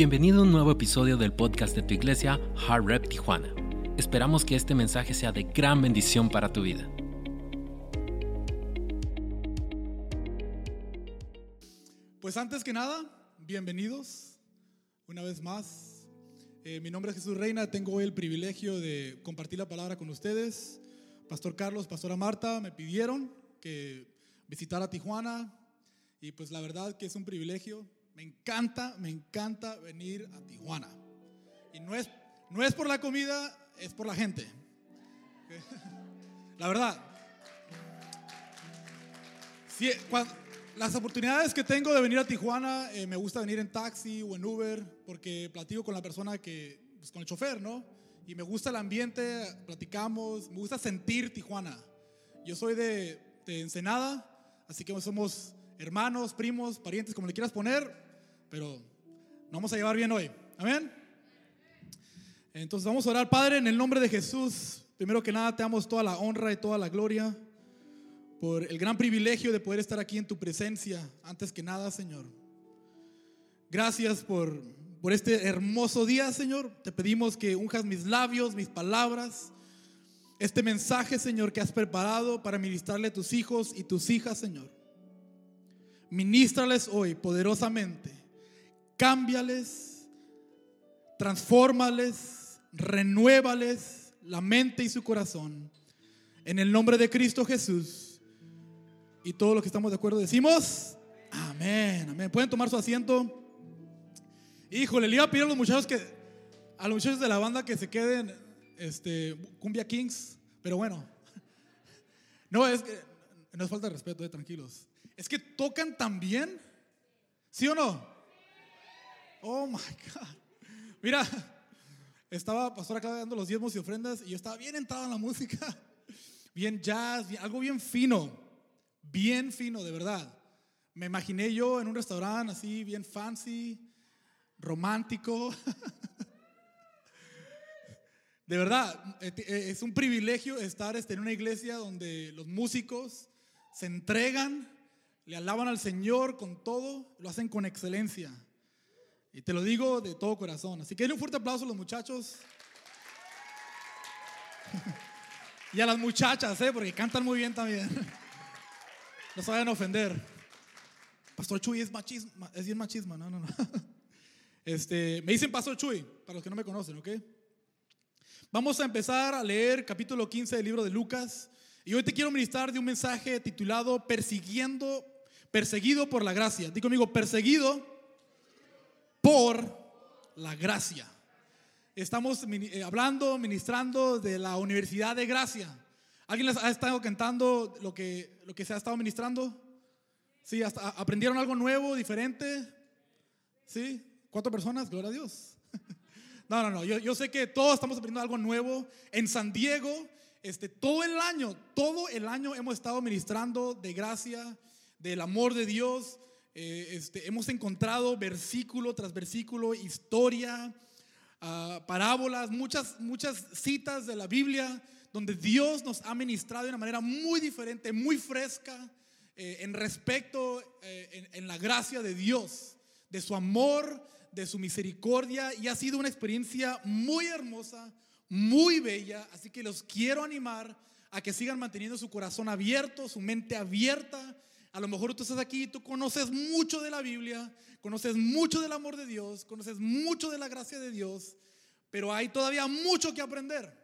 Bienvenido a un nuevo episodio del podcast de tu iglesia, Hard Rep Tijuana. Esperamos que este mensaje sea de gran bendición para tu vida. Pues antes que nada, bienvenidos una vez más. Eh, mi nombre es Jesús Reina, tengo el privilegio de compartir la palabra con ustedes. Pastor Carlos, Pastora Marta me pidieron que visitara Tijuana y pues la verdad que es un privilegio me encanta, me encanta venir a Tijuana. Y no es, no es por la comida, es por la gente. La verdad. las oportunidades que tengo de venir a Tijuana, eh, me gusta venir en taxi o en Uber, porque platico con la persona que, pues, con el chofer, ¿no? Y me gusta el ambiente, platicamos, me gusta sentir Tijuana. Yo soy de, de Ensenada, así que somos hermanos, primos, parientes, como le quieras poner, pero nos vamos a llevar bien hoy. Amén. Entonces vamos a orar, Padre, en el nombre de Jesús. Primero que nada, te damos toda la honra y toda la gloria por el gran privilegio de poder estar aquí en tu presencia. Antes que nada, Señor. Gracias por, por este hermoso día, Señor. Te pedimos que unjas mis labios, mis palabras. Este mensaje, Señor, que has preparado para ministrarle a tus hijos y tus hijas, Señor. Ministrales hoy poderosamente cámbiales, transfórmales, renuévales la mente y su corazón. En el nombre de Cristo Jesús. Y todos los que estamos de acuerdo decimos, amén, amén. ¿Pueden tomar su asiento? Híjole, le iba a pedir a los muchachos que, a los muchachos de la banda que se queden, este, Cumbia Kings, pero bueno. No, es que, no es falta de respeto, eh, tranquilos. Es que tocan tan bien, ¿sí o no? Oh my God. Mira, estaba pastor acá dando los diezmos y ofrendas y yo estaba bien entrado en la música. Bien jazz, algo bien fino. Bien fino, de verdad. Me imaginé yo en un restaurante así, bien fancy, romántico. De verdad, eh, eh, es un privilegio estar este, en una iglesia donde los músicos se entregan, le alaban al Señor con todo, lo hacen con excelencia. Y te lo digo de todo corazón. Así que un fuerte aplauso a los muchachos. y a las muchachas, ¿eh? porque cantan muy bien también. no se vayan a ofender. Pastor Chuy es machismo, es bien machismo, no, no, no. Este, me dicen Pastor Chuy, para los que no me conocen, ¿ok? Vamos a empezar a leer capítulo 15 del libro de Lucas. Y hoy te quiero ministrar de un mensaje titulado Persiguiendo, perseguido por la gracia. Digo conmigo, perseguido por la gracia. Estamos eh, hablando, ministrando de la Universidad de Gracia. ¿Alguien les ha estado cantando lo que, lo que se ha estado ministrando? ¿Sí? Hasta ¿Aprendieron algo nuevo, diferente? ¿Sí? ¿Cuatro personas? Gloria a Dios. No, no, no. Yo, yo, sé que todos estamos aprendiendo algo nuevo. En San Diego, este, todo el año, todo el año hemos estado ministrando de gracia, del amor de Dios. Eh, este, hemos encontrado versículo tras versículo, historia, ah, parábolas, muchas, muchas citas de la Biblia donde Dios nos ha ministrado de una manera muy diferente, muy fresca, eh, en respecto, eh, en, la gracia de Dios, de su amor, de su misericordia, y ha sido una experiencia muy hermosa, muy bella, así que los quiero animar a que sigan manteniendo su corazón abierto, su mente abierta a lo mejor tú estás aquí tú conoces mucho de la Biblia, conoces mucho del amor de Dios, conoces mucho de la gracia de Dios, pero hay todavía mucho que aprender.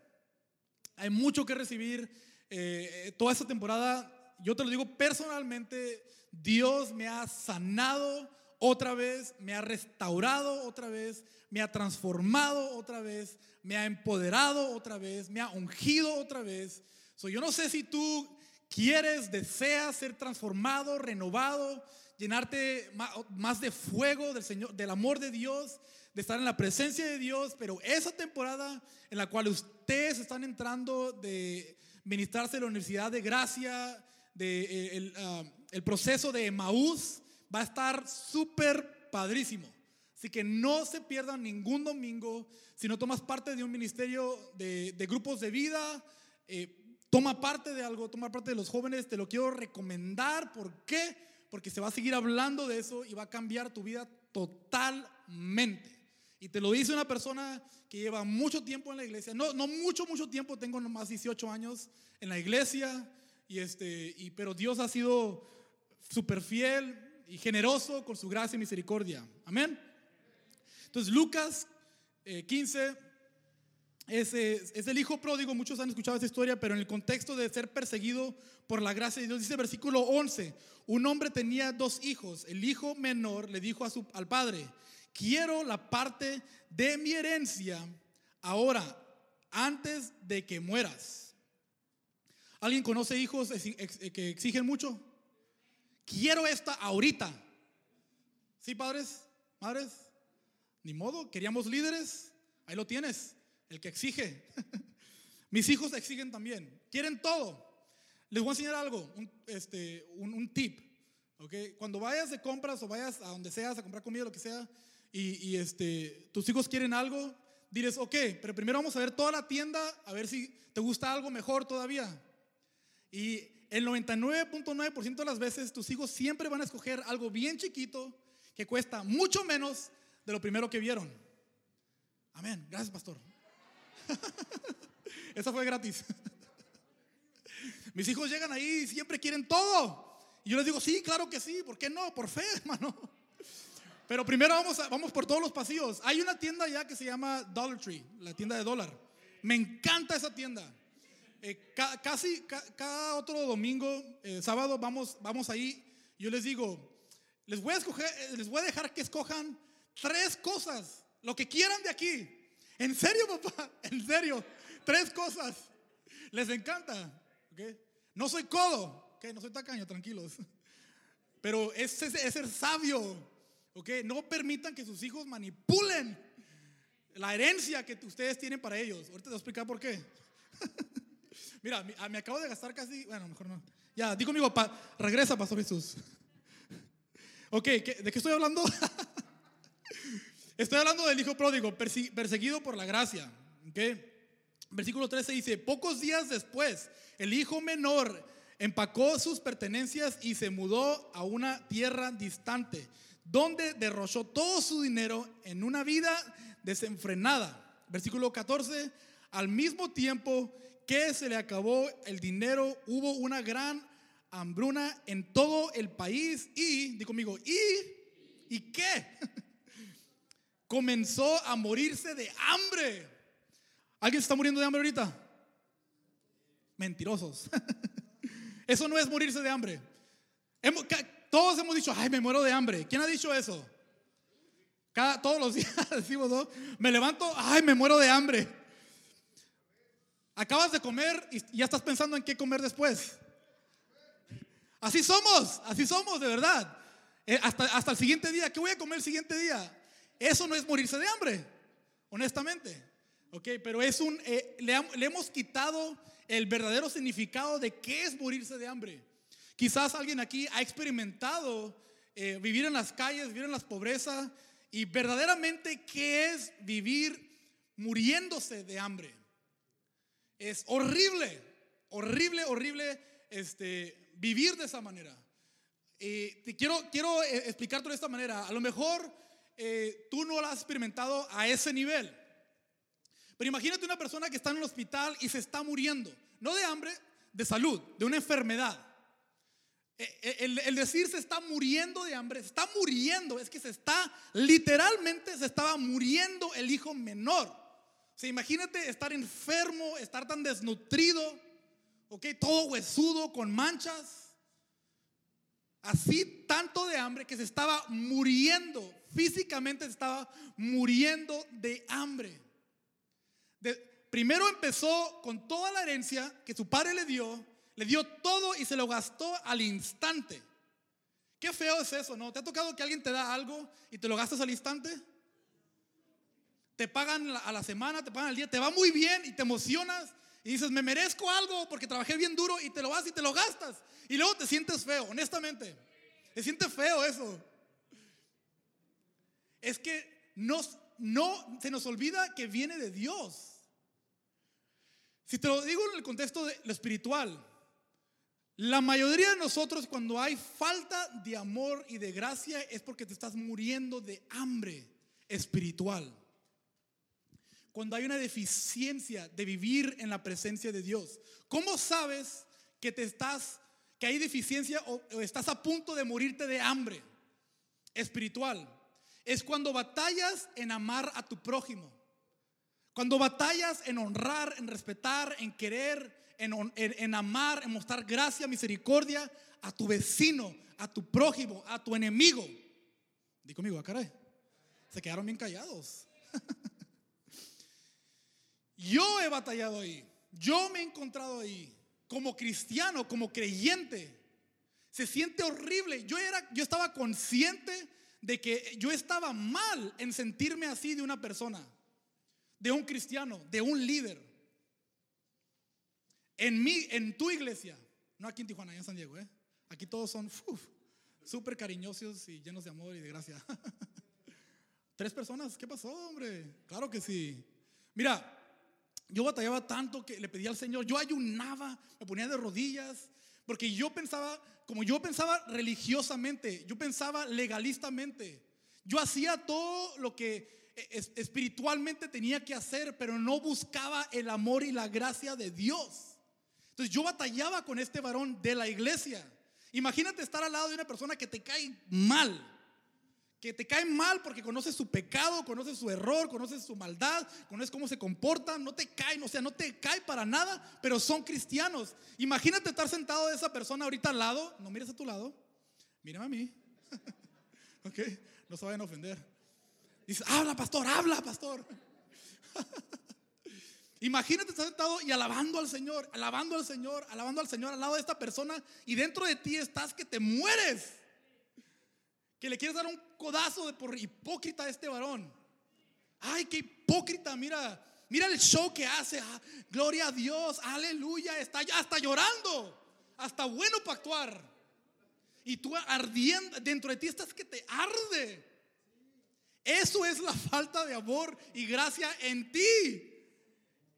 Hay mucho que recibir. Eh, toda esta temporada, yo te lo digo personalmente, Dios me ha sanado otra vez, me ha restaurado otra vez, me ha transformado otra vez, me ha empoderado otra vez, me ha ungido otra vez. So, yo no sé si tú quieres, deseas ser transformado, renovado, llenarte más de fuego del Señor, del amor de Dios, de estar en la presencia de Dios, pero esa temporada en la cual ustedes están entrando de ministrarse en la Universidad de Gracia, de eh, ah, el, proceso de Emaús, va a estar súper padrísimo. Así que no se pierdan ningún domingo si no tomas parte de un ministerio de, grupos de vida. Eh, toma parte de algo, toma parte de los jóvenes, te lo quiero recomendar. ¿Por qué? Porque se va a seguir hablando de eso y va a cambiar tu vida totalmente. Y te lo dice una persona que lleva mucho tiempo en la iglesia. No, no mucho, mucho tiempo, tengo nomás 18 años en la iglesia. Y este, pero Dios ha sido súper fiel y generoso con su gracia y misericordia. Amén. Entonces Lucas 15 eh, es, el hijo pródigo, muchos han escuchado esta historia, pero en el contexto de ser perseguido por la gracia de Dios, dice versículo 11, un hombre tenía dos hijos, el hijo menor le dijo a su, al padre, quiero la parte de mi herencia ahora, antes de que mueras. ¿Alguien conoce hijos que exigen mucho? Quiero esta ahorita. ¿Sí, padres? ¿Madres? Ni modo, queríamos líderes. Ahí lo tienes, el que exige. Mis hijos exigen también. Quieren todo. Les voy a enseñar algo, un, este, un, tip. ¿okay? Cuando vayas de compras o vayas a donde seas a comprar comida, lo que sea, y, este, tus hijos quieren algo, diles, ok, pero primero vamos a ver toda la tienda, a ver si te gusta algo mejor todavía. Y el 99.9% de las veces tus hijos siempre van a escoger algo bien chiquito que cuesta mucho menos de lo primero que vieron. Amén. Gracias, pastor. Eso fue gratis. Mis hijos llegan ahí y siempre quieren todo. Y yo les digo, sí, claro que sí. ¿Por qué no? Por fe, hermano. Pero primero vamos, vamos por todos los pasillos. Hay una tienda ya que se llama Dollar Tree, la tienda de dólar. Me encanta esa tienda. Eh, casi cada otro domingo, eh, sábado, vamos, vamos ahí. Yo les digo, les voy a eh, les voy a dejar que escojan tres cosas, lo que quieran de aquí. En serio, papá, en serio, tres cosas. Les encanta. No soy codo, okay? no soy tacaño, tranquilos. Pero es, es ser sabio. ¿Ok? No permitan que sus hijos manipulen la herencia que ustedes tienen para ellos. Ahorita te voy a explicar por qué. Mira, ah, me acabo de gastar casi. Bueno, mejor no. Ya, digo conmigo, regresa, Pastor Jesús. ok, ¿de qué estoy hablando? Estoy hablando del hijo pródigo, perseguido por la gracia. Ok. Versículo 13 dice: Pocos días después, el hijo menor empacó sus pertenencias y se mudó a una tierra distante donde derrochó todo su dinero en una vida desenfrenada. Versículo 14, al mismo tiempo que se le acabó el dinero, hubo una gran hambruna en todo el país y, di conmigo, ¿y? ¿Y qué? Comenzó a morirse de hambre. ¿Alguien se está muriendo de hambre ahorita? Mentirosos. Eso no es morirse de hambre. Todos hemos dicho, ay, me muero de hambre. ¿Quién ha dicho eso? Cada, todos los días decimos, ¿no? Me levanto, ay, me muero de hambre. Acabas de comer y ya estás pensando en qué comer después. Así somos, así somos, de verdad. Eh, hasta, hasta el siguiente día, ¿qué voy a comer el siguiente día? Eso no es morirse de hambre, honestamente. Ok, pero es un, eh, le, hemos quitado el verdadero significado de qué es morirse de hambre. Quizás alguien aquí ha experimentado eh, vivir en las calles, vivir en las pobrezas y verdaderamente qué es vivir muriéndose de hambre. Es horrible, horrible, horrible este, vivir de esa manera. te quiero, quiero eh, explicarte de esta manera. A lo mejor eh, tú no lo has experimentado a ese nivel. Pero imagínate una persona que está en el hospital y se está muriendo, no de hambre, de salud, de una enfermedad. Eh, eh, el, decir se está muriendo de hambre, se está muriendo, es que se está, literalmente se estaba muriendo el hijo menor. O imagínate estar enfermo, estar tan desnutrido, ok, todo huesudo, con manchas. Así tanto de hambre que se estaba muriendo, físicamente estaba muriendo de hambre. primero empezó con toda la herencia que su padre le dio, le dio todo y se lo gastó al instante. Qué feo es eso, ¿no? ¿Te ha tocado que alguien te da algo y te lo gastas al instante? Te pagan a la semana, te pagan al día, te va muy bien y te emocionas y dices, me merezco algo porque trabajé bien duro y te lo vas y te lo gastas. Y luego te sientes feo, honestamente. Te sientes feo eso. Es que nos, no, se nos olvida que viene de Dios. Si te lo digo en el contexto de lo espiritual, la mayoría de nosotros cuando hay falta de amor y de gracia es porque te estás muriendo de hambre espiritual. cuando hay una deficiencia de vivir en la presencia de Dios? ¿Cómo sabes que te estás que hay deficiencia o, o estás a punto de morirte de hambre espiritual? Es cuando batallas en amar a tu prójimo. Cuando batallas en honrar, en respetar, en querer, en, en- amar, en mostrar gracia, misericordia a tu vecino, a tu prójimo, a tu enemigo. Di conmigo, ah, caray. Se quedaron bien callados. Yo he batallado ahí. Yo me he encontrado ahí. Como cristiano, como creyente. Se siente horrible. Yo, era, yo estaba consciente de que yo estaba mal en sentirme así de una persona, de un cristiano, de un líder. En mí, en tu iglesia, no aquí en Tijuana, allá en San Diego, ¿eh? Aquí todos son súper cariñosos y llenos de amor y de gracia. Tres personas, ¿qué pasó, hombre? Claro que sí. Mira, yo batallaba tanto que le pedía al Señor, yo ayunaba, me ponía de rodillas, porque yo pensaba, como yo pensaba religiosamente, yo pensaba legalistamente, yo hacía todo lo que eh, es- espiritualmente tenía que hacer, pero no buscaba el amor y la gracia de Dios. Entonces yo batallaba con este varón de la iglesia. Imagínate estar al lado de una persona que te cae mal que te cae mal porque conoces su pecado, conoces su error, conoces su maldad, conoces cómo se comportan, no te caen, o sea, no te cae para nada, pero son cristianos. Imagínate estar sentado de esa persona ahorita al lado, no mires a tu lado, mírame a mí, ok, no se vayan a ofender. Dice, habla pastor, habla pastor. Imagínate estar sentado y alabando al Señor, alabando al Señor, alabando al Señor al lado de esta persona y dentro de ti estás que te mueres que le quieres dar un codazo de por hipócrita a este varón. Ay, qué hipócrita, mira, mira el show que hace. ah, gloria a Dios, aleluya, está hasta llorando, hasta bueno para actuar. Y tú ardiendo, dentro de ti estás que te arde. Eso es la falta de amor y gracia en ti,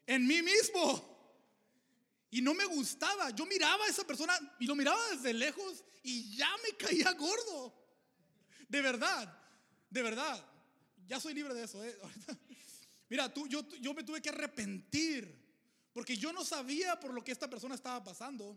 en mí mismo. Y no me gustaba. Yo miraba a esa persona y lo miraba desde lejos y ya me caía gordo. De verdad, de verdad. Ya soy libre de eso. ¿eh? Mira, tú, yo, yo me tuve que arrepentir porque yo no sabía por lo que esta persona estaba pasando.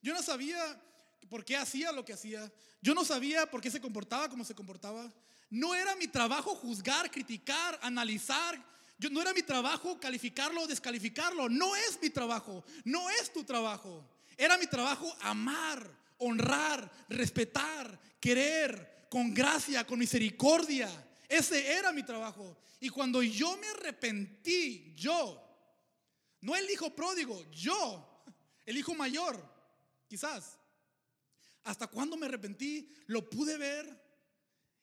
Yo no sabía por qué hacía lo que hacía. Yo no sabía por qué se comportaba como se comportaba. No era mi trabajo juzgar, criticar, analizar. Yo, no era mi trabajo calificarlo o descalificarlo. No es mi trabajo. No es tu trabajo. Era mi trabajo amar, honrar, respetar, querer, con gracia, con misericordia. Ese era mi trabajo. Y cuando yo me arrepentí, yo, no el hijo pródigo, yo, el hijo mayor, quizás. Hasta cuando me arrepentí, lo pude ver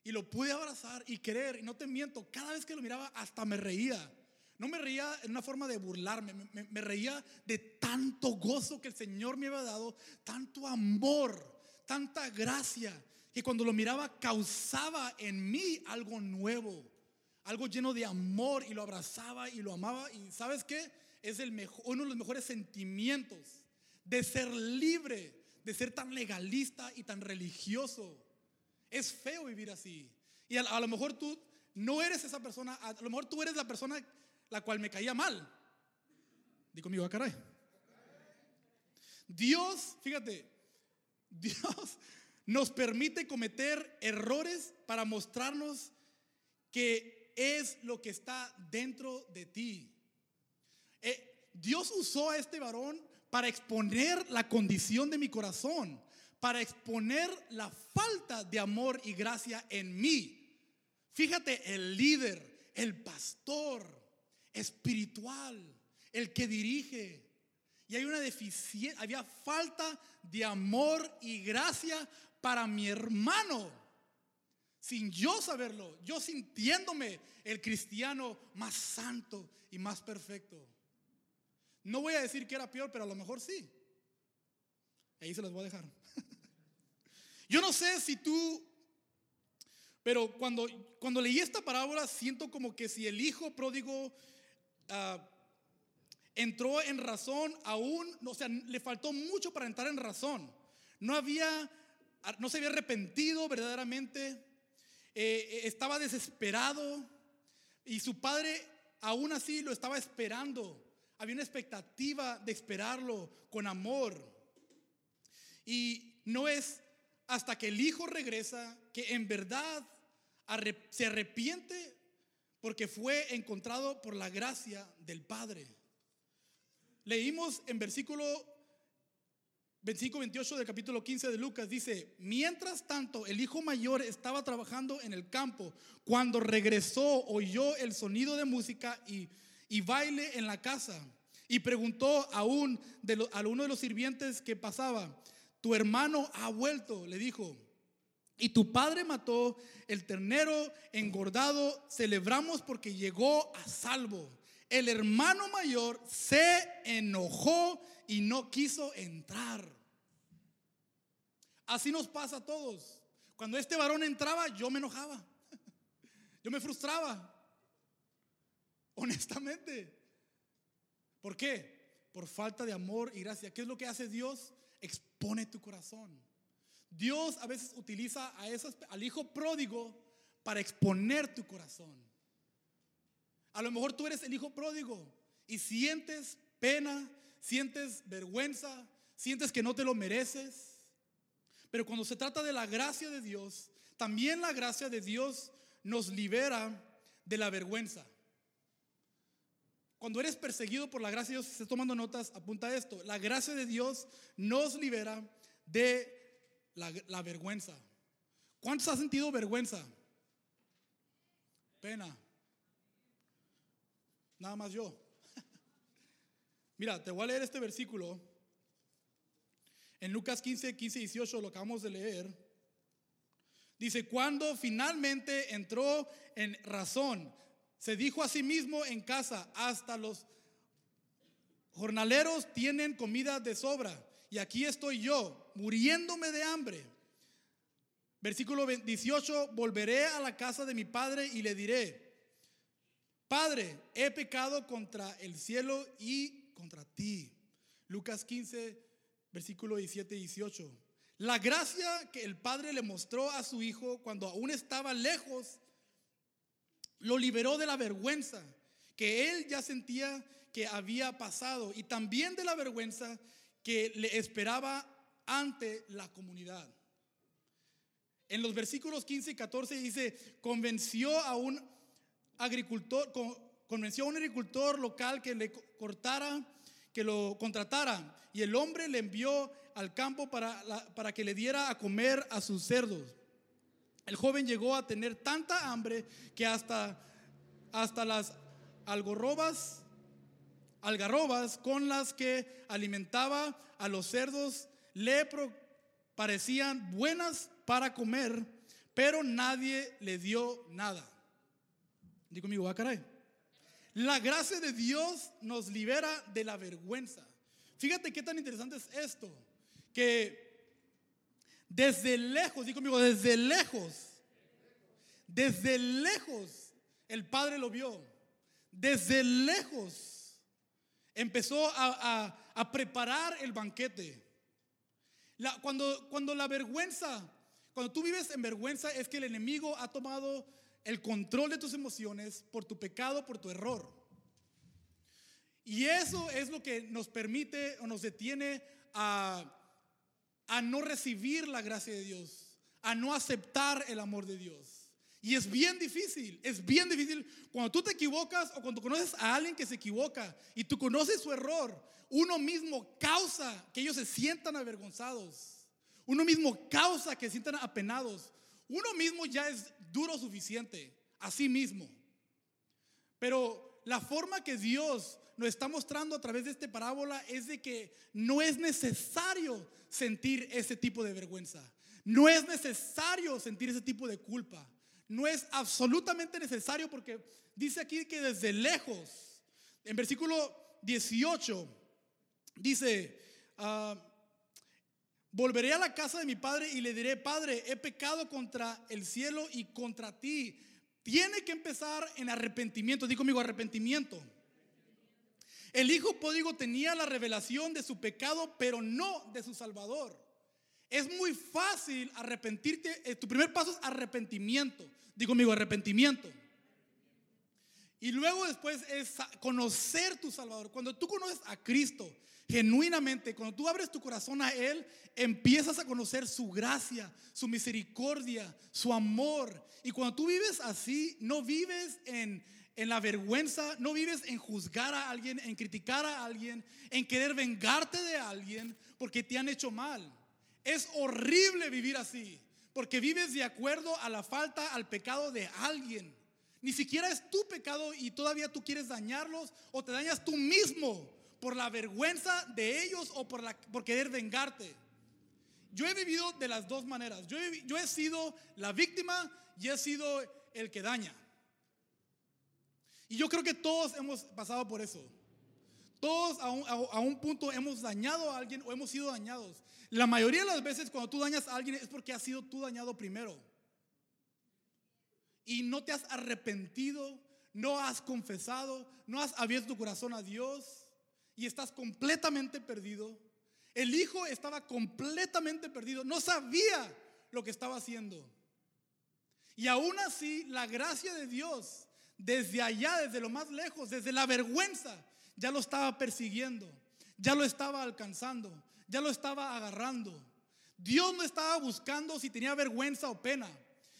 y lo pude abrazar y querer. Y no te miento, cada vez que lo miraba, hasta me reía. No me reía en una forma de burlarme, me, me- reía de tanto gozo que el Señor me había dado, tanto amor, tanta gracia, que cuando lo miraba causaba en mí algo nuevo, algo lleno de amor y lo abrazaba y lo amaba. Y sabes qué? Es el mejor, uno de los mejores sentimientos de ser libre, de ser tan legalista y tan religioso. Es feo vivir así. Y a, a lo mejor tú no eres esa persona, a lo mejor tú eres la persona la cual me caía mal. Di conmigo, ah, caray. Dios, fíjate, Dios nos permite cometer errores para mostrarnos que es lo que está dentro de ti. Eh, Dios usó a este varón para exponer la condición de mi corazón, para exponer la falta de amor y gracia en mí. Fíjate, el líder, el pastor espiritual, el que dirige. Y hay una deficiencia, había falta de amor y gracia para mi hermano. Sin yo saberlo, yo sintiéndome el cristiano más santo y más perfecto. No voy a decir que era peor, pero a lo mejor sí. Ahí se los voy a dejar. Yo no sé si tú, pero cuando, cuando leí esta parábola, siento como que si el hijo pródigo ah, entró en razón aún, o sea, le faltó mucho para entrar en razón. No había, no se había arrepentido verdaderamente, eh, estaba desesperado y su padre aún así lo estaba esperando. Había una expectativa de esperarlo con amor. Y no es hasta que el hijo regresa que en verdad se arrepiente porque fue encontrado por la gracia del Padre. Leímos en versículo 25, 28 del capítulo 15 de Lucas, dice, mientras tanto el hijo mayor estaba trabajando en el campo, cuando regresó oyó el sonido de música y, baile en la casa y preguntó a, de a uno de los sirvientes que pasaba, tu hermano ha vuelto, le dijo. Y tu padre mató el ternero engordado, celebramos porque llegó a salvo. El hermano mayor se enojó y no quiso entrar. Así nos pasa a todos. Cuando este varón entraba, yo me enojaba. Yo me frustraba. Honestamente. ¿Por qué? Por falta de amor y gracia. ¿Qué es lo que hace Dios? Expone tu corazón. Dios a veces utiliza a esos, al hijo pródigo para exponer tu corazón. A lo mejor tú eres el hijo pródigo y sientes pena, sientes vergüenza, sientes que no te lo mereces. Pero cuando se trata de la gracia de Dios, también la gracia de Dios nos libera de la vergüenza. Cuando eres perseguido por la gracia de Dios, si estás tomando notas, apunta esto. La gracia de Dios nos libera de la, vergüenza. ¿Cuántos han sentido vergüenza? Pena. Nada más yo. Mira, te voy a leer este versículo. En Lucas 15, 15 y 18 lo acabamos de leer. Dice, cuando finalmente entró en razón, se dijo a sí mismo en casa, hasta los jornaleros tienen comida de sobra y aquí estoy yo, muriéndome de hambre. Versículo 18, volveré a la casa de mi padre y le diré, Padre, he pecado contra el cielo y contra ti. Lucas 15, versículo 17 y 18. La gracia que el padre le mostró a su hijo cuando aún estaba lejos, lo liberó de la vergüenza que él ya sentía que había pasado y también de la vergüenza que le esperaba ante la comunidad. En los versículos 15 y 14 dice, convenció a un agricultor, convenció a un agricultor local que le cortara, que lo contratara, y el hombre le envió al campo para, para que le diera a comer a sus cerdos. El joven llegó a tener tanta hambre que hasta, hasta las algorrobas algarrobas con las que alimentaba a los cerdos le parecían buenas para comer, pero nadie le dio nada. Digo conmigo, caray. La gracia de Dios nos libera de la vergüenza. Fíjate qué tan interesante es esto, que desde lejos, digo conmigo, desde lejos, desde lejos el Padre lo vio, desde lejos empezó a, preparar el banquete. cuando, cuando la vergüenza, cuando tú vives en vergüenza es que el enemigo ha tomado el control de tus emociones por tu pecado, por tu error. Y eso es lo que nos permite o nos detiene a, a no recibir la gracia de Dios, a no aceptar el amor de Dios. Y es bien difícil, es bien difícil cuando tú te equivocas o cuando conoces a alguien que se equivoca y tú conoces su error, uno mismo causa que ellos se sientan avergonzados. Uno mismo causa que se sientan apenados. Uno mismo ya es duro suficiente, a sí mismo. Pero la forma que Dios nos está mostrando a través de esta parábola es de que no es necesario sentir ese tipo de vergüenza. No es necesario sentir ese tipo de culpa no es absolutamente necesario porque dice aquí que desde lejos, en versículo 18, dice, ah, volveré a la casa de mi padre y le diré, Padre, he pecado contra el cielo y contra ti. Tiene que empezar en arrepentimiento, digo conmigo, arrepentimiento. El hijo pródigo tenía la revelación de su pecado, pero no de su salvador. Es muy fácil arrepentirte. Eh, tu primer paso es arrepentimiento. Digo conmigo, arrepentimiento. Y luego después es conocer tu Salvador. Cuando tú conoces a Cristo genuinamente, cuando tú abres tu corazón a Él, empiezas a conocer su gracia, su misericordia, su amor. Y cuando tú vives así, no vives en, en la vergüenza, no vives en juzgar a alguien, en criticar a alguien, en querer vengarte de alguien porque te han hecho mal. Es horrible vivir así, porque vives de acuerdo a la falta, al pecado de alguien. Ni siquiera es tu pecado y todavía tú quieres dañarlos o te dañas tú mismo por la vergüenza de ellos o por, por querer vengarte. Yo he vivido de las dos maneras. Yo he, yo he sido la víctima y he sido el que daña. Y yo creo que todos hemos pasado por eso. Todos a un, a un, punto hemos dañado a alguien o hemos sido dañados. La mayoría de las veces cuando tú dañas a alguien es porque has sido tú dañado primero y no te has arrepentido, no has confesado, no has abierto tu corazón a Dios y estás completamente perdido. El hijo estaba completamente perdido, no sabía lo que estaba haciendo. Y aún así, la gracia de Dios, desde allá, desde lo más lejos, desde la vergüenza, ya lo estaba persiguiendo, ya lo estaba alcanzando, ya lo estaba agarrando. Dios no estaba buscando si tenía vergüenza o pena.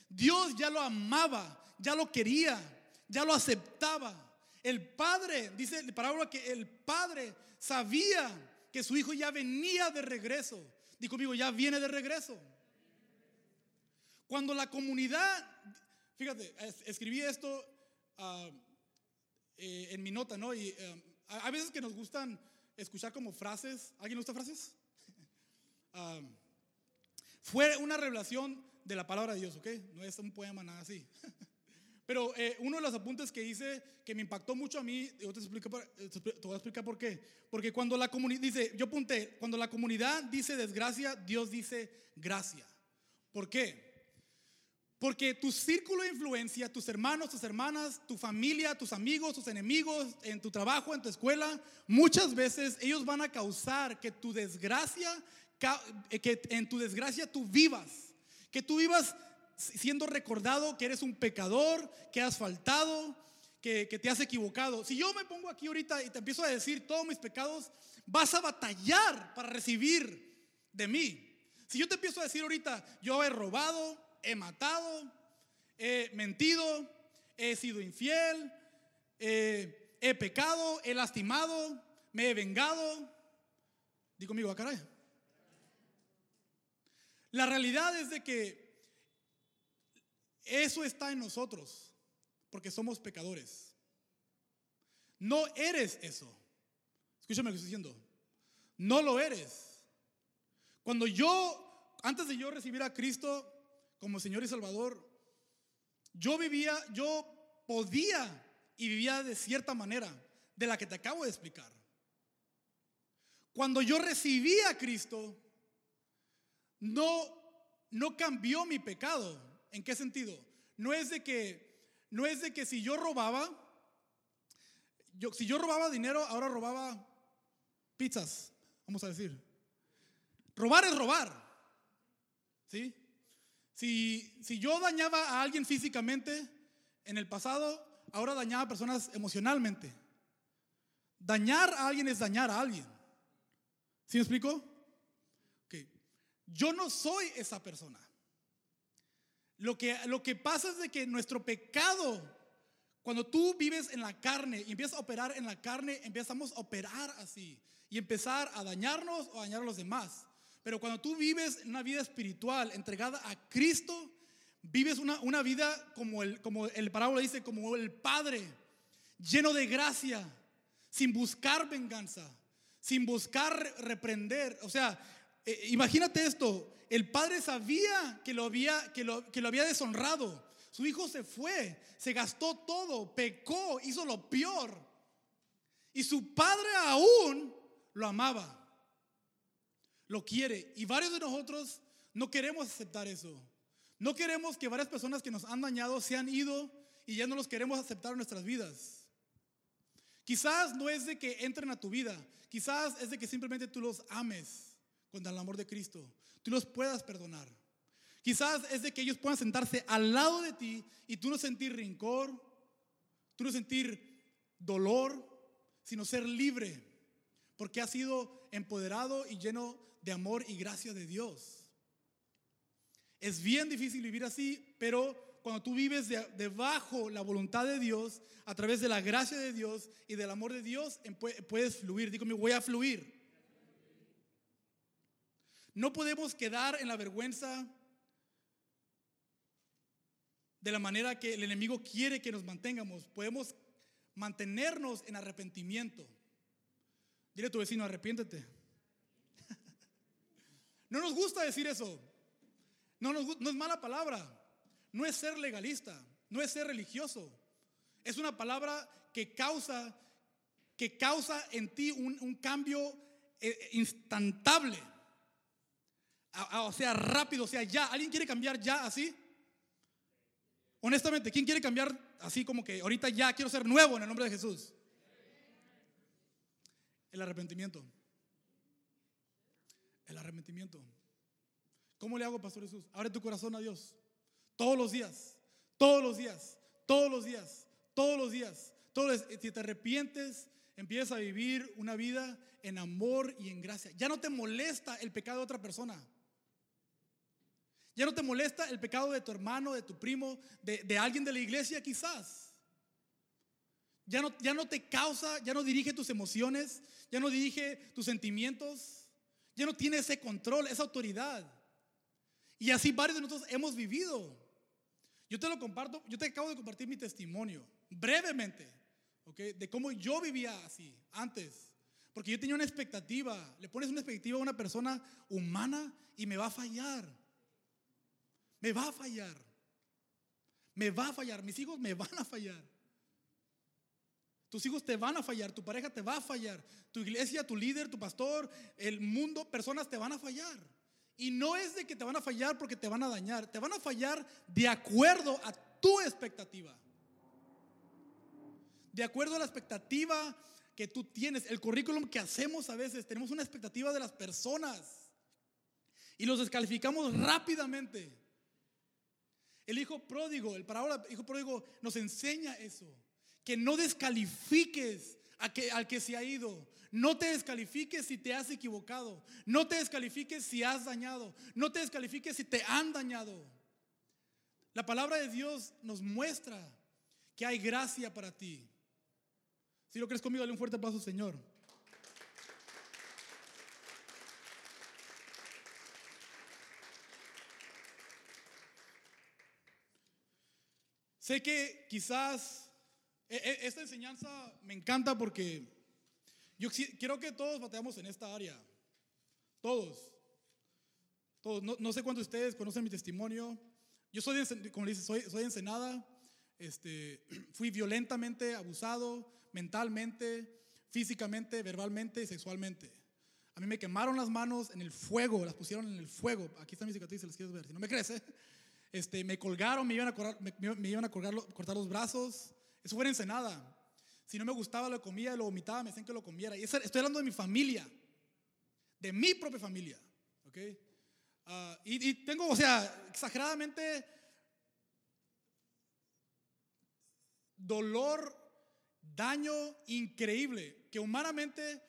Dios ya lo amaba, ya lo quería, ya lo aceptaba. El padre, dice la parábola que el padre sabía que su hijo ya venía de regreso. Dijo conmigo, ya viene de regreso. Cuando la comunidad, fíjate, escribí esto ah, eh, en mi nota, ¿no? Y eh, a veces que nos gustan escuchar como frases. ¿Alguien gusta frases? Ah, fue una revelación de la palabra de Dios, ¿ok? No es un poema, nada así. Pero eh, uno de los apuntes que hice que me impactó mucho a mí, yo te, explico, eh, te voy a explicar por qué. Porque cuando la comunidad, dice, yo apunté, cuando la comunidad dice desgracia, Dios dice gracia. ¿Por qué? Porque tu círculo de influencia, tus hermanos, tus hermanas, tu familia, tus amigos, tus enemigos, en tu trabajo, en tu escuela, muchas veces ellos van a causar que tu desgracia, eh, que en tu desgracia tú vivas. Que tú vivas siendo recordado que eres un pecador, que has faltado, que, te has equivocado. Si yo me pongo aquí ahorita y te empiezo a decir todos mis pecados, vas a batallar para recibir de mí. Si yo te empiezo a decir ahorita, yo he robado, he matado, he mentido, he sido infiel, he pecado, he lastimado, me he vengado, digo conmigo, ah, caray. La realidad es de que eso está en nosotros, porque somos pecadores. No eres eso. Escúchame lo que estoy diciendo. No lo eres. Cuando yo, antes de yo recibir a Cristo como Señor y Salvador, yo vivía, yo podía y vivía de cierta manera, de la que te acabo de explicar. Cuando yo recibí a Cristo, no, no cambió mi pecado. ¿En qué sentido? No es de que, no es de que si yo robaba, si yo robaba dinero, ahora robaba pizzas, vamos a decir. Robar es robar. ¿Sí? Si, si yo dañaba a alguien físicamente en el pasado, ahora dañaba a personas emocionalmente. Dañar a alguien es dañar a alguien. ¿Sí me explico? Yo no soy esa persona. Lo que, lo que pasa es de que nuestro pecado, cuando tú vives en la carne y empiezas a operar en la carne, empezamos a operar así y empezar a dañarnos o a dañar a los demás. Pero cuando tú vives una vida espiritual entregada a Cristo, vives una, una vida como el, como el parábola dice, como el Padre, lleno de gracia, sin buscar venganza, sin buscar reprender. O sea, eh, imagínate esto, el padre sabía que lo, había, que, lo, que lo había deshonrado. Su hijo se fue, se gastó todo, pecó, hizo lo peor. Y su padre aún lo amaba. Lo quiere. Y varios de nosotros no queremos aceptar eso. No queremos que varias personas que nos han dañado se han ido y ya no los queremos aceptar en nuestras vidas. Quizás no es de que entren a tu vida, quizás es de que simplemente tú los ames con el amor de Cristo, tú los puedas perdonar. Quizás es de que ellos puedan sentarse al lado de ti y tú no sentir rincor, Tú no sentir dolor, sino ser libre, porque has sido empoderado y lleno de amor y gracia de Dios. Es bien difícil vivir así, pero cuando tú vives debajo la voluntad de Dios, a través de la gracia de Dios y del amor de Dios, puedes fluir. Digo, me voy a fluir. No podemos quedar en la vergüenza de la manera que el enemigo quiere que nos mantengamos. Podemos mantenernos en arrepentimiento. Dile a tu vecino, arrepiéntete. No nos gusta decir eso. No, no es mala palabra. No es ser legalista. No es ser religioso. Es una palabra que causa, que causa en ti un, cambio eh, instantable. O sea, rápido, o sea, ya. ¿Alguien quiere cambiar ya así? Honestamente, ¿quién quiere cambiar así como que ahorita ya quiero ser nuevo en el nombre de Jesús? El arrepentimiento. El arrepentimiento. ¿Cómo le hago, Pastor Jesús? Abre tu corazón a Dios. Todos los días, todos los días, todos los días, todos los días. Todos Si te arrepientes, empiezas a vivir una vida en amor y en gracia. Ya no te molesta el pecado de otra persona. Ya no te molesta el pecado de tu hermano, de tu primo, de, alguien de la iglesia quizás. Ya no, ya no te causa, ya no dirige tus emociones, ya no dirige tus sentimientos, ya no tiene ese control, esa autoridad. Y así varios de nosotros hemos vivido. Yo te lo comparto, yo te acabo de compartir mi testimonio, brevemente, de cómo yo vivía así antes. Porque yo tenía una expectativa, le pones una expectativa a una persona humana y me va a fallar. Me va a fallar. Me va a fallar. Mis hijos me van a fallar. Tus hijos te van a fallar. Tu pareja te va a fallar. Tu iglesia, tu líder, tu pastor, el mundo, personas te van a fallar. Y no es de que te van a fallar porque te van a dañar. Te van a fallar de acuerdo a tu expectativa. De acuerdo a la expectativa que tú tienes. El currículum que hacemos a veces. Tenemos una expectativa de las personas. Y los descalificamos rápidamente. El hijo pródigo, el parábola hijo pródigo nos enseña eso. Que no descalifiques a que, al que se ha ido. No te descalifiques si te has equivocado. No te descalifiques si has dañado. No te descalifiques si te han dañado. La palabra de Dios nos muestra que hay gracia para ti. Si lo crees conmigo, dale un fuerte aplauso, Señor. Sé que quizás e, e, esta enseñanza me encanta porque yo quiero que todos bateamos en esta área. Todos. Todos. No, sé cuántos de ustedes conocen mi testimonio. Yo soy, como le dice, soy, soy Ensenada. Este, fui violentamente abusado mentalmente, físicamente, verbalmente y sexualmente. A mí me quemaron las manos en el fuego, las pusieron en el fuego. Aquí está mi cicatriz, si las quieres ver. Si no me crees, ¿eh? Este, me colgaron, me iban a, cortar, me, iban a cortar los brazos. Eso fue en Ensenada. Si no me gustaba, lo comía, lo vomitaba, me decían que lo comiera. Y estoy hablando de mi familia, de mi propia familia. ¿okay? Ah, y, tengo, o sea, exageradamente dolor, daño increíble, que humanamente,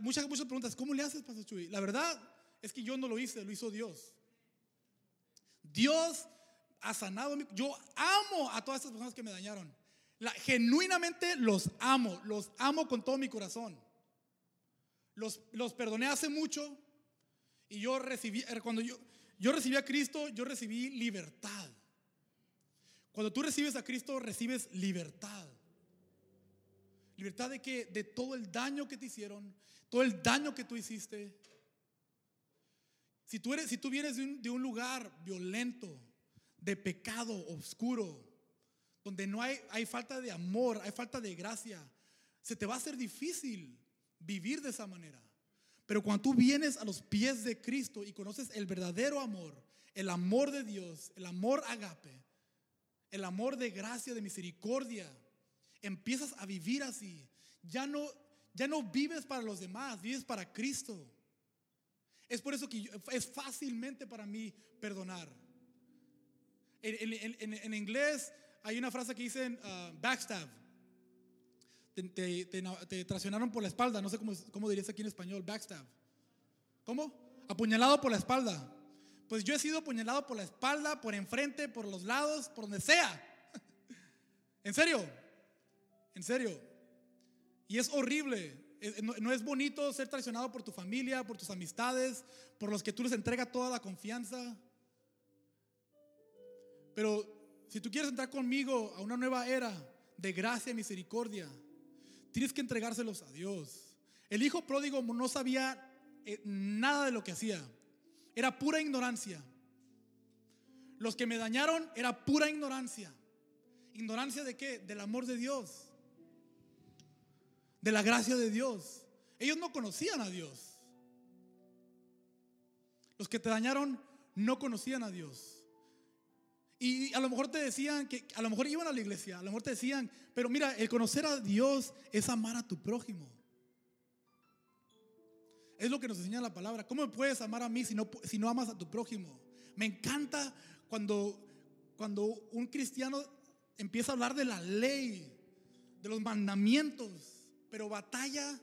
muchas, muchas preguntas, ¿cómo le haces, Pastor Chuy? La verdad es que yo no lo hice, lo hizo Dios. Dios ha sanado. Yo amo a todas estas personas que me dañaron. genuinamente los amo, los amo con todo mi corazón. Los, los perdoné hace mucho y yo recibí, er, cuando yo, yo recibí a Cristo, yo recibí libertad. Cuando tú recibes a Cristo, recibes libertad. Libertad de que de todo el daño que te hicieron, todo el daño que tú hiciste, si tú, eres, si tú vienes de un, lugar violento, de pecado oscuro, donde no hay, hay falta de amor, hay falta de gracia, se te va a hacer difícil vivir de esa manera. Pero cuando tú vienes a los pies de Cristo y conoces el verdadero amor, el amor de Dios, el amor agape, el amor de gracia, de misericordia, empiezas a vivir así. Ya no, ya no vives para los demás, vives para Cristo. Es por eso que es fácilmente para mí perdonar. En, inglés hay una frase que dicen uh, backstab. Te, te, te, te traicionaron por la espalda. No sé cómo, cómo dirías aquí en español. Backstab. ¿Cómo? Apuñalado por la espalda. Pues yo he sido apuñalado por la espalda, por enfrente, por los lados, por donde sea. en serio. En serio. Y es horrible. No, no, es bonito ser traicionado por tu familia, por tus amistades, por los que tú les entregas toda la confianza. Pero si tú quieres entrar conmigo a una nueva era de gracia y misericordia, tienes que entregárselos a Dios. El hijo pródigo no sabía eh, nada de lo que hacía. Era pura ignorancia. Los que me dañaron era pura ignorancia. ¿Ignorancia de qué? Del amor de Dios. De la gracia de Dios. Ellos no conocían a Dios. Los que te dañaron no conocían a Dios. Y a lo mejor te decían que, a lo mejor iban a la iglesia, a lo mejor te decían, pero mira, el conocer a Dios es amar a tu prójimo. Es lo que nos enseña la palabra. ¿Cómo me puedes amar a mí si no, si no amas a tu prójimo? Me encanta cuando, cuando un cristiano empieza a hablar de la ley, de los mandamientos, pero batalla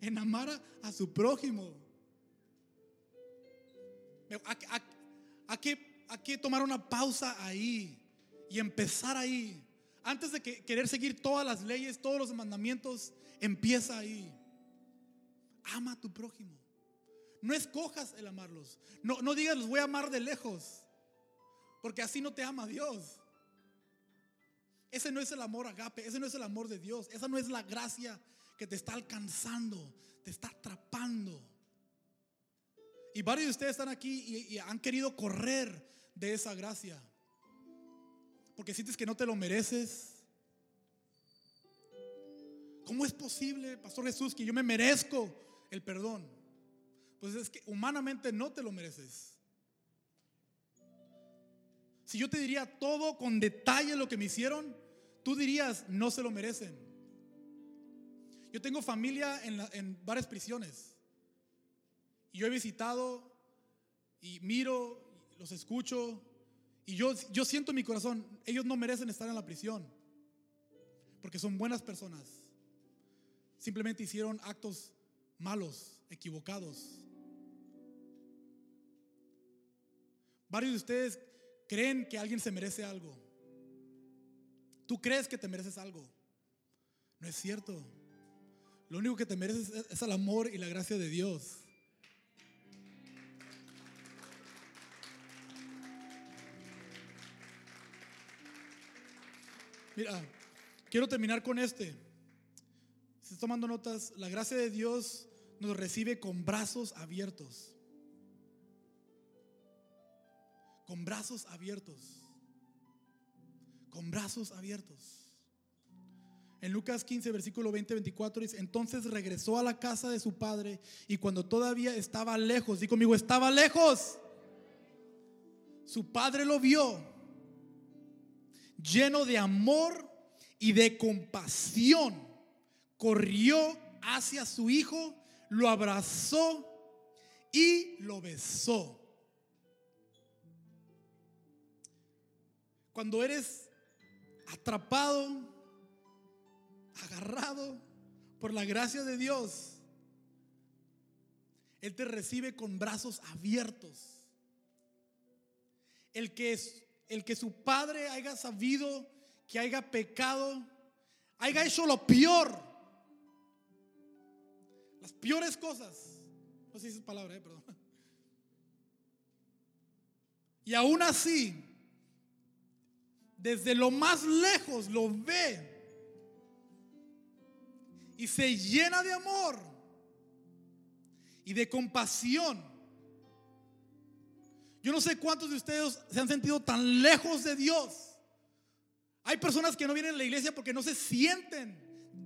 en amar a, su prójimo. ¿A, qué hay que tomar una pausa ahí y empezar ahí. Antes de que querer seguir todas las leyes, todos los mandamientos, empieza ahí. Ama a tu prójimo. No escojas el amarlos. No, no digas los voy a amar de lejos. Porque así no te ama Dios. Ese no es el amor agape, ese no es el amor de Dios, esa no es la gracia que te está alcanzando, te está atrapando. Y varios de ustedes están aquí y, han querido correr de esa gracia. Porque sientes que no te lo mereces. ¿Cómo es posible, Pastor Jesús, que yo me merezco el perdón? Pues es que humanamente no te lo mereces. Si yo te diría todo con detalle lo que me hicieron, tú dirías, no se lo merecen. Yo tengo familia en, en varias prisiones. Y yo he visitado y miro los escucho y yo, yo siento en mi corazón, ellos no merecen estar en la prisión, porque son buenas personas. Simplemente hicieron actos malos, equivocados. Varios de ustedes creen que alguien se merece algo. Tú crees que te mereces algo. No es cierto. Lo único que te mereces es el amor y la gracia de Dios. Mira, quiero terminar con este. Si estás tomando notas, la gracia de Dios nos recibe con brazos abiertos. Con brazos abiertos. Con brazos abiertos. En Lucas 15, versículo 20, 24 dice, entonces regresó a la casa de su padre y cuando todavía estaba lejos, di conmigo, estaba lejos, su padre lo vio lleno de amor y de compasión, corrió hacia su hijo, lo abrazó y lo besó. Cuando eres atrapado, agarrado por la gracia de Dios, Él te recibe con brazos abiertos. El que es el que su padre haya sabido que haya pecado, haya hecho lo peor, las peores cosas. No sé si es palabra, eh, perdón. Y aún así, desde lo más lejos lo ve y se llena de amor y de compasión yo no sé cuántos de ustedes se han sentido tan lejos de Dios. Hay personas que no vienen a la iglesia porque no se sienten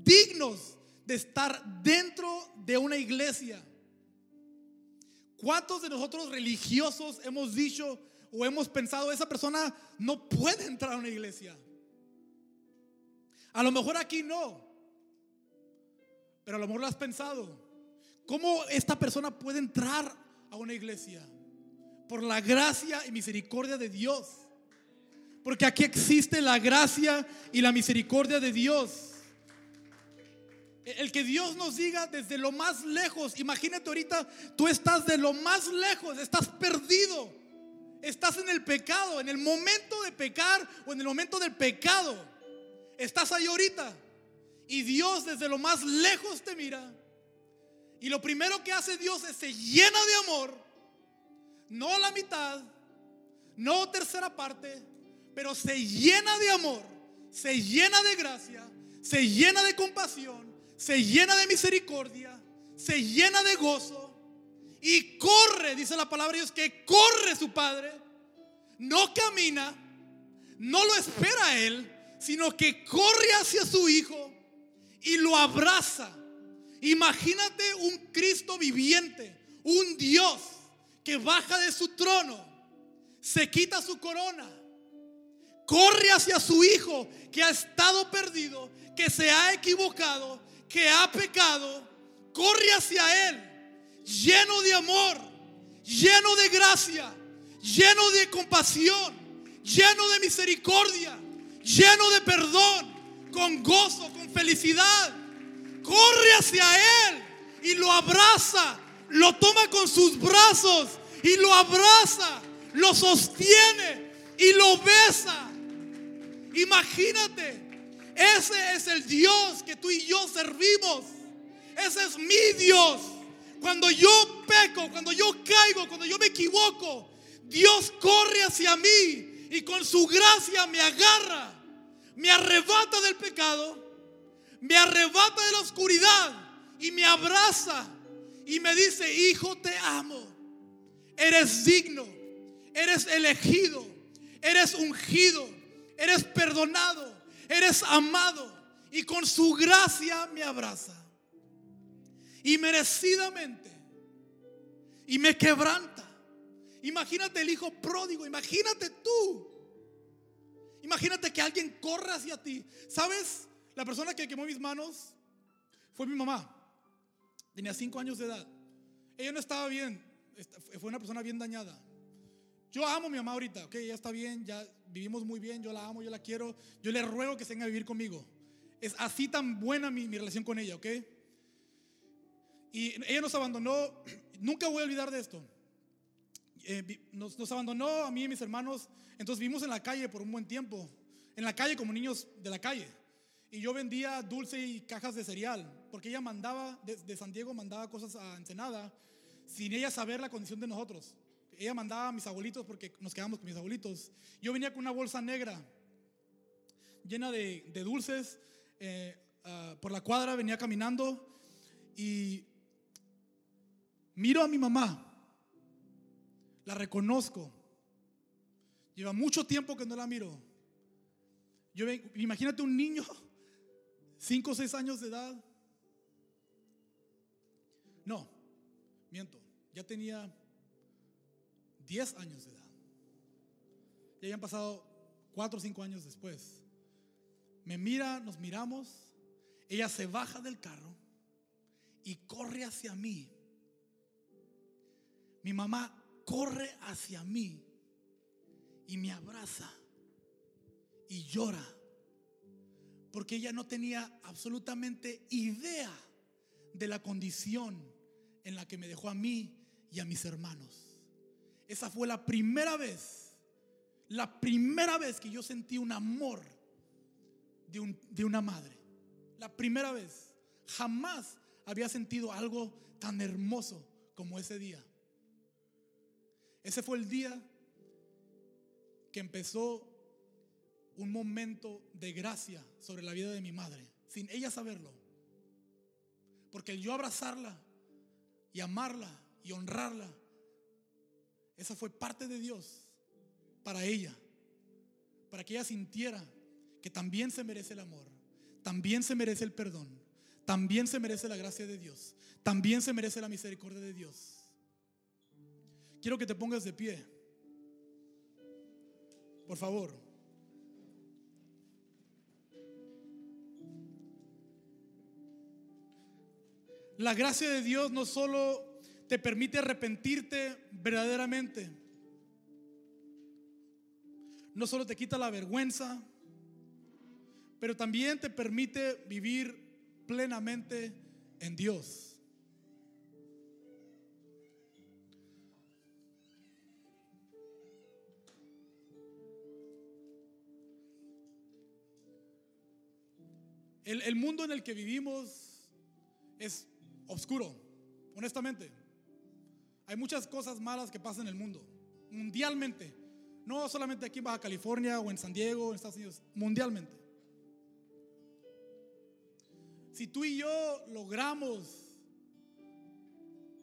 dignos de estar dentro de una iglesia. ¿Cuántos de nosotros religiosos hemos dicho o hemos pensado, esa persona no puede entrar a una iglesia? A lo mejor aquí no, pero a lo mejor lo has pensado. ¿Cómo esta persona puede entrar a una iglesia? por la gracia y misericordia de Dios. Porque aquí existe la gracia y la misericordia de Dios. El que Dios nos diga desde lo más lejos, imagínate ahorita, tú estás de lo más lejos, estás perdido, estás en el pecado, en el momento de pecar o en el momento del pecado, estás ahí ahorita. Y Dios desde lo más lejos te mira. Y lo primero que hace Dios es se llena de amor, no la mitad, no tercera parte, pero se llena de amor, se llena de gracia, se llena de compasión se llena de misericordia, se llena de gozo y corre, dice la palabra de Dios, que corre su Padre, no camina, no lo espera a Él, sino que corre hacia su Hijo y lo abraza. Imagínate un Cristo viviente, un Dios que baja de su trono, se quita su corona, corre hacia su Hijo que ha estado perdido, que se ha equivocado que ha pecado, corre hacia Él, lleno de amor, lleno de gracia, lleno de compasión, lleno de misericordia, lleno de perdón, con gozo, con felicidad. Corre hacia Él y lo abraza, lo toma con sus brazos y lo abraza, lo sostiene y lo besa. Imagínate ese es el Dios que tú y yo servimos. Ese es mi Dios. Cuando yo peco, cuando yo caigo, cuando yo me equivoco, Dios corre hacia mí y con su gracia me agarra, me arrebata del pecado, me arrebata de la oscuridad y me abraza y me dice, hijo, te amo. Eres digno, eres elegido, eres ungido, eres perdonado. Eres amado. Y con su gracia me abraza. Y merecidamente. Y me quebranta. Imagínate el hijo pródigo, imagínate tú. Imagínate que alguien corra hacia ti. ¿Sabes? La persona que quemó mis manos fue mi mamá. Tenía cinco años de edad. Ella no estaba bien. Fue una persona bien dañada. Yo amo a mi mamá ahorita, ok, ya está bien, ya vivimos muy bien, yo la amo, yo la quiero, yo le ruego que se venga a vivir conmigo. Es así tan buena mi, relación con ella, ok. Y ella nos abandonó, nunca voy a olvidar de esto. Eh, nos, nos, abandonó a mí y mis hermanos, entonces vivimos en la calle por un buen tiempo, en la calle como niños de la calle. Y yo vendía dulce y cajas de cereal, porque ella mandaba, de San Diego mandaba cosas a Ensenada, sin ella saber la condición de nosotros ella mandaba a mis abuelitos porque nos quedamos con mis abuelitos. Yo venía con una bolsa negra llena de, dulces. Eh, ah, por la cuadra venía caminando y miro a mi mamá. La reconozco. Lleva mucho tiempo que no la miro. Yo, imagínate un niño, 5 o 6 años de edad. No, miento, ya tenía 10 años de edad. Ya habían pasado 4 o 5 años después. Me mira, nos miramos, ella se baja del carro y corre hacia mí. Mi mamá corre hacia mí y me abraza y llora porque ella no tenía absolutamente idea de la condición en la que me dejó a mí y a mis hermanos. Esa fue la primera vez, la primera vez que yo sentí un amor de, de una madre. La primera vez. Jamás había sentido algo tan hermoso como ese día. Ese fue el día que empezó un momento de gracia sobre la vida de mi madre, sin ella saberlo. Porque el yo abrazarla y amarla y honrarla esa fue parte de Dios para ella, para que ella sintiera que también se merece el amor, también se merece el perdón, también se merece la gracia de Dios, también se merece la misericordia de Dios. Quiero que te pongas de pie. Por favor. La gracia de Dios no solo te permite arrepentirte verdaderamente. no solo te quita la vergüenza, pero también te permite vivir plenamente en Dios. El, mundo en el que vivimos es oscuro, honestamente. Hay muchas cosas malas que pasan en el mundo, mundialmente. No solamente aquí en Baja California o en San Diego, en Estados Unidos, mundialmente. Si tú y yo logramos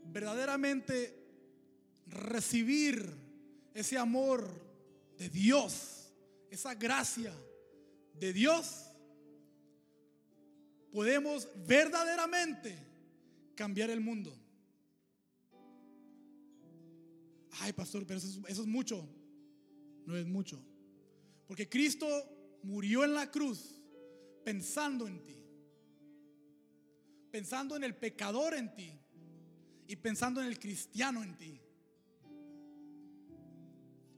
verdaderamente recibir ese amor de Dios, esa gracia de Dios, podemos verdaderamente cambiar el mundo. Ay, pastor, pero eso es, eso es mucho. No es mucho. Porque Cristo murió en la cruz pensando en ti. Pensando en el pecador en ti. Y pensando en el cristiano en ti.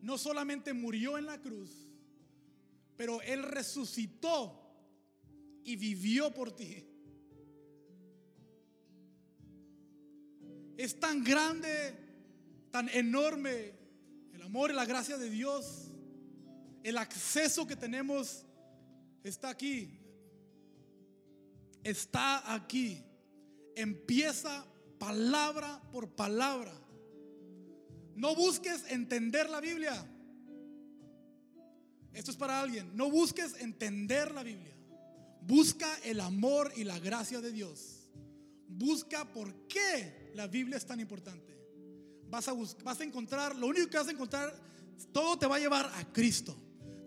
No solamente murió en la cruz, pero Él resucitó y vivió por ti. Es tan grande, tan enorme el amor y la gracia de Dios. El acceso que tenemos está aquí. Está aquí. Empieza palabra por palabra. No busques entender la Biblia. Esto es para alguien. No busques entender la Biblia. Busca el amor y la gracia de Dios. Busca por qué la Biblia es tan importante. Vas a, vas a encontrar, lo único que vas a encontrar, todo te va a llevar a Cristo.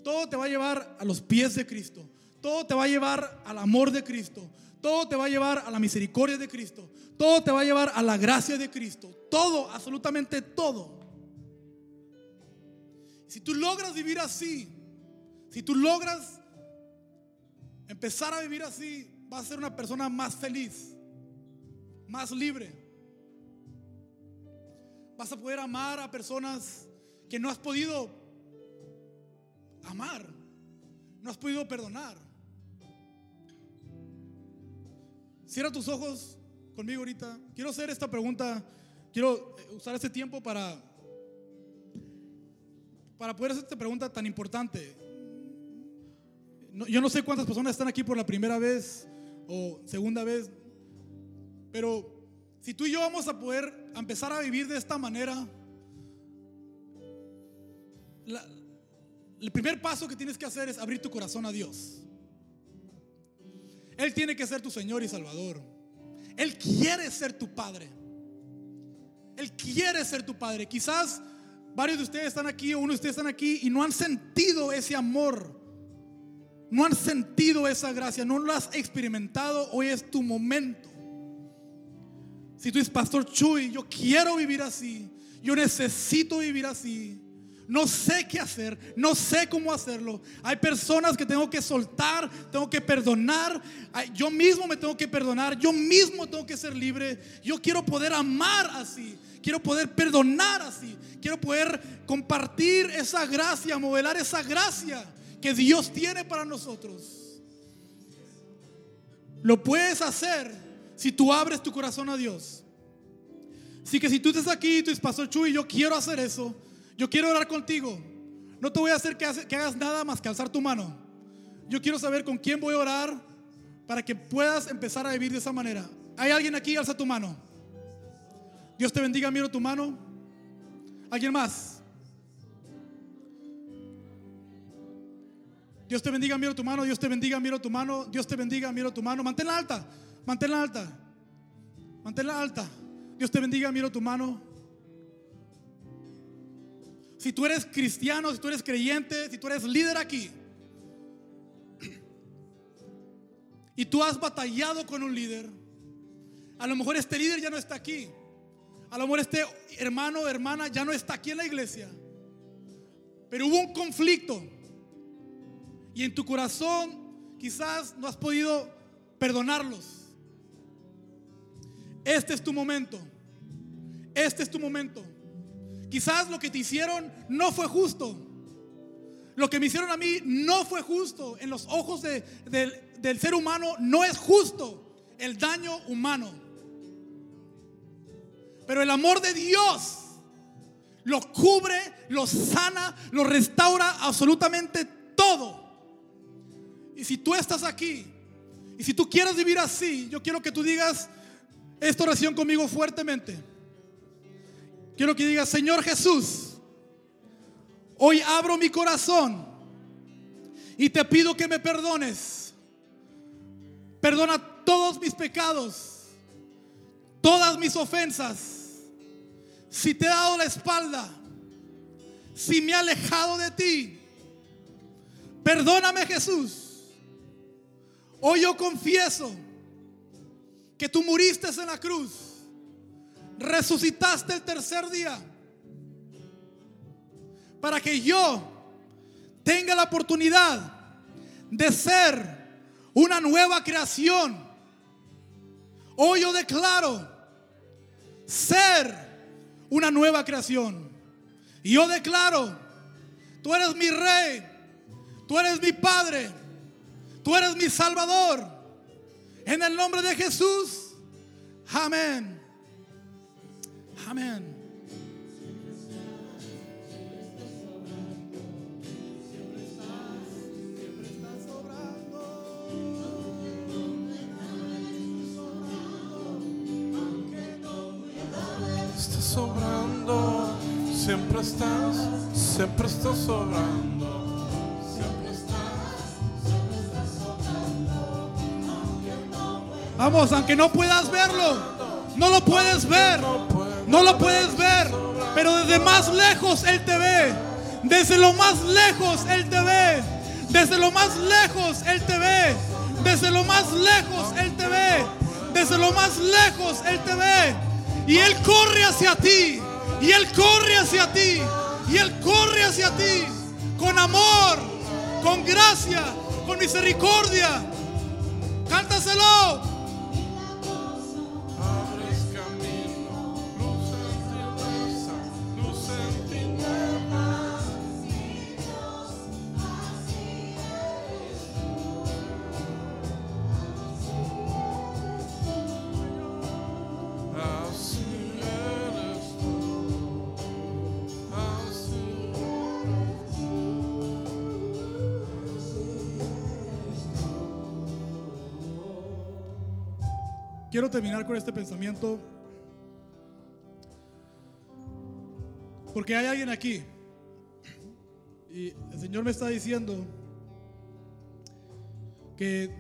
Todo te va a llevar a los pies de Cristo. Todo te va a llevar al amor de Cristo. Todo te va a llevar a la misericordia de Cristo. Todo te va a llevar a la gracia de Cristo. Todo, absolutamente todo. Si tú logras vivir así, si tú logras empezar a vivir así, vas a ser una persona más feliz, más libre. Vas a poder amar a personas que no has podido amar, no has podido perdonar. Cierra tus ojos conmigo ahorita. Quiero hacer esta pregunta, quiero usar este tiempo para para poder hacer esta pregunta tan importante. Yo no sé cuántas personas están aquí por la primera vez o segunda vez, pero si tú y yo vamos a poder empezar a vivir de esta manera, el primer paso que tienes que hacer es abrir tu corazón a Dios. Él tiene que ser tu Señor y Salvador. Él quiere ser tu Padre. Él quiere ser tu Padre. Quizás varios de ustedes están aquí o uno de ustedes están aquí y no han sentido ese amor. No han sentido esa gracia. No lo has experimentado. Hoy es tu momento. Si tú eres pastor Chuy, yo quiero vivir así. Yo necesito vivir así. No sé qué hacer, no sé cómo hacerlo. Hay personas que tengo que soltar, tengo que perdonar. Yo mismo me tengo que perdonar, yo mismo tengo que ser libre. Yo quiero poder amar así, quiero poder perdonar así, quiero poder compartir esa gracia, modelar esa gracia que Dios tiene para nosotros. Lo puedes hacer si tú abres tu corazón a Dios. Así que si tú estás aquí, tú dices, Pastor Chuy, yo quiero hacer eso. Yo quiero orar contigo. No te voy a hacer que, hagas nada más que alzar tu mano. Yo quiero saber con quién voy a orar para que puedas empezar a vivir de esa manera. ¿Hay alguien aquí? Alza tu mano. Dios te bendiga, miro tu mano. ¿Alguien más? Dios te bendiga, miro tu mano. Dios te bendiga, miro tu mano. Dios te bendiga, miro tu mano. Manténla alta. Manténla alta. Manténla alta. Dios te bendiga, miro tu mano. Si tú eres cristiano, si tú eres creyente, si tú eres líder aquí, y tú has batallado con un líder, a lo mejor este líder ya no está aquí. A lo mejor este hermano o hermana ya no está aquí en la iglesia. Pero hubo un conflicto. Y en tu corazón quizás no has podido perdonarlos. Este es tu momento. Este es tu momento. Quizás lo que te hicieron no fue justo. lo que me hicieron a mí no fue justo. En los ojos de- del- del ser humano no es justo el daño humano. Pero el amor de Dios lo cubre, lo sana, lo restaura absolutamente todo. Y si tú estás aquí y si tú quieres vivir así, yo quiero que tú digas esta oración conmigo fuertemente. Quiero que digas, Señor Jesús, hoy abro mi corazón y te pido que me perdones. Perdona todos mis pecados, todas mis ofensas. Si te he dado la espalda, si me he alejado de ti, perdóname Jesús. Hoy yo confieso que tú muriste en la cruz, resucitaste el tercer día, para que yo tenga la oportunidad de ser una nueva creación. Hoy yo declaro ser una nueva creación. Y yo declaro, tú eres mi rey, tú eres mi padre, tú eres mi salvador. En el nombre de Jesús, amén. Amén. Estás sobrando, siempre estás, siempre estás sobrando. Vamos, aunque no puedas verlo, no lo puedes ver, no lo puedes ver, pero desde más lejos Él te ve, desde lo más lejos Él te ve, desde lo más lejos Él te ve, desde lo más lejos Él te ve, desde lo más lejos Él te ve, y Él corre hacia ti, y Él corre hacia ti, y Él corre hacia ti, con amor, con gracia, con misericordia. Cántaselo. Quiero terminar con este pensamiento. Porque hay alguien aquí. Y el Señor me está diciendo que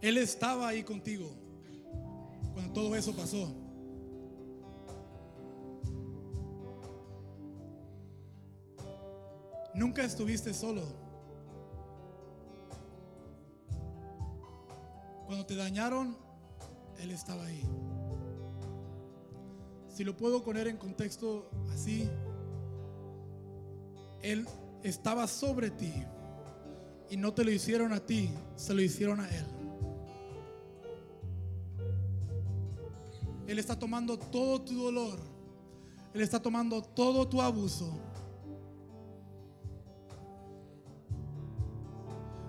Él estaba ahí contigo cuando todo eso pasó. Nunca estuviste solo. Cuando te dañaron, Él estaba ahí. Si lo puedo poner en contexto así, Él estaba sobre ti y no te lo hicieron a ti, se lo hicieron a Él. Él está tomando todo tu dolor, Él está tomando todo tu abuso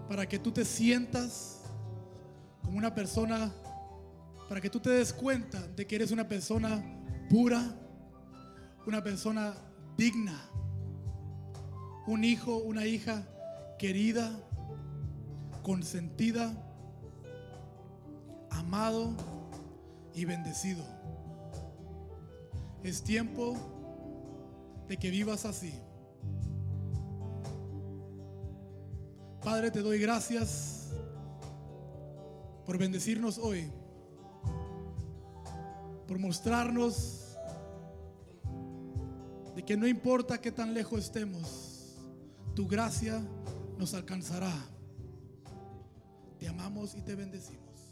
para que tú te sientas una persona, para que tú te des cuenta de que eres una persona pura, una persona digna, un hijo, una hija querida, consentida, amado y bendecido. Es tiempo de que vivas así. Padre, te doy gracias por bendecirnos hoy, por mostrarnos de que no importa qué tan lejos estemos, tu gracia nos alcanzará. Te amamos y te bendecimos.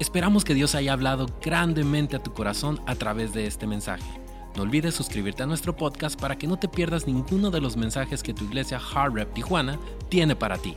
Esperamos que Dios haya hablado grandemente a tu corazón a través de este mensaje. No olvides suscribirte a nuestro podcast para que no te pierdas ninguno de los mensajes que tu iglesia Hard Rep Tijuana tiene para ti.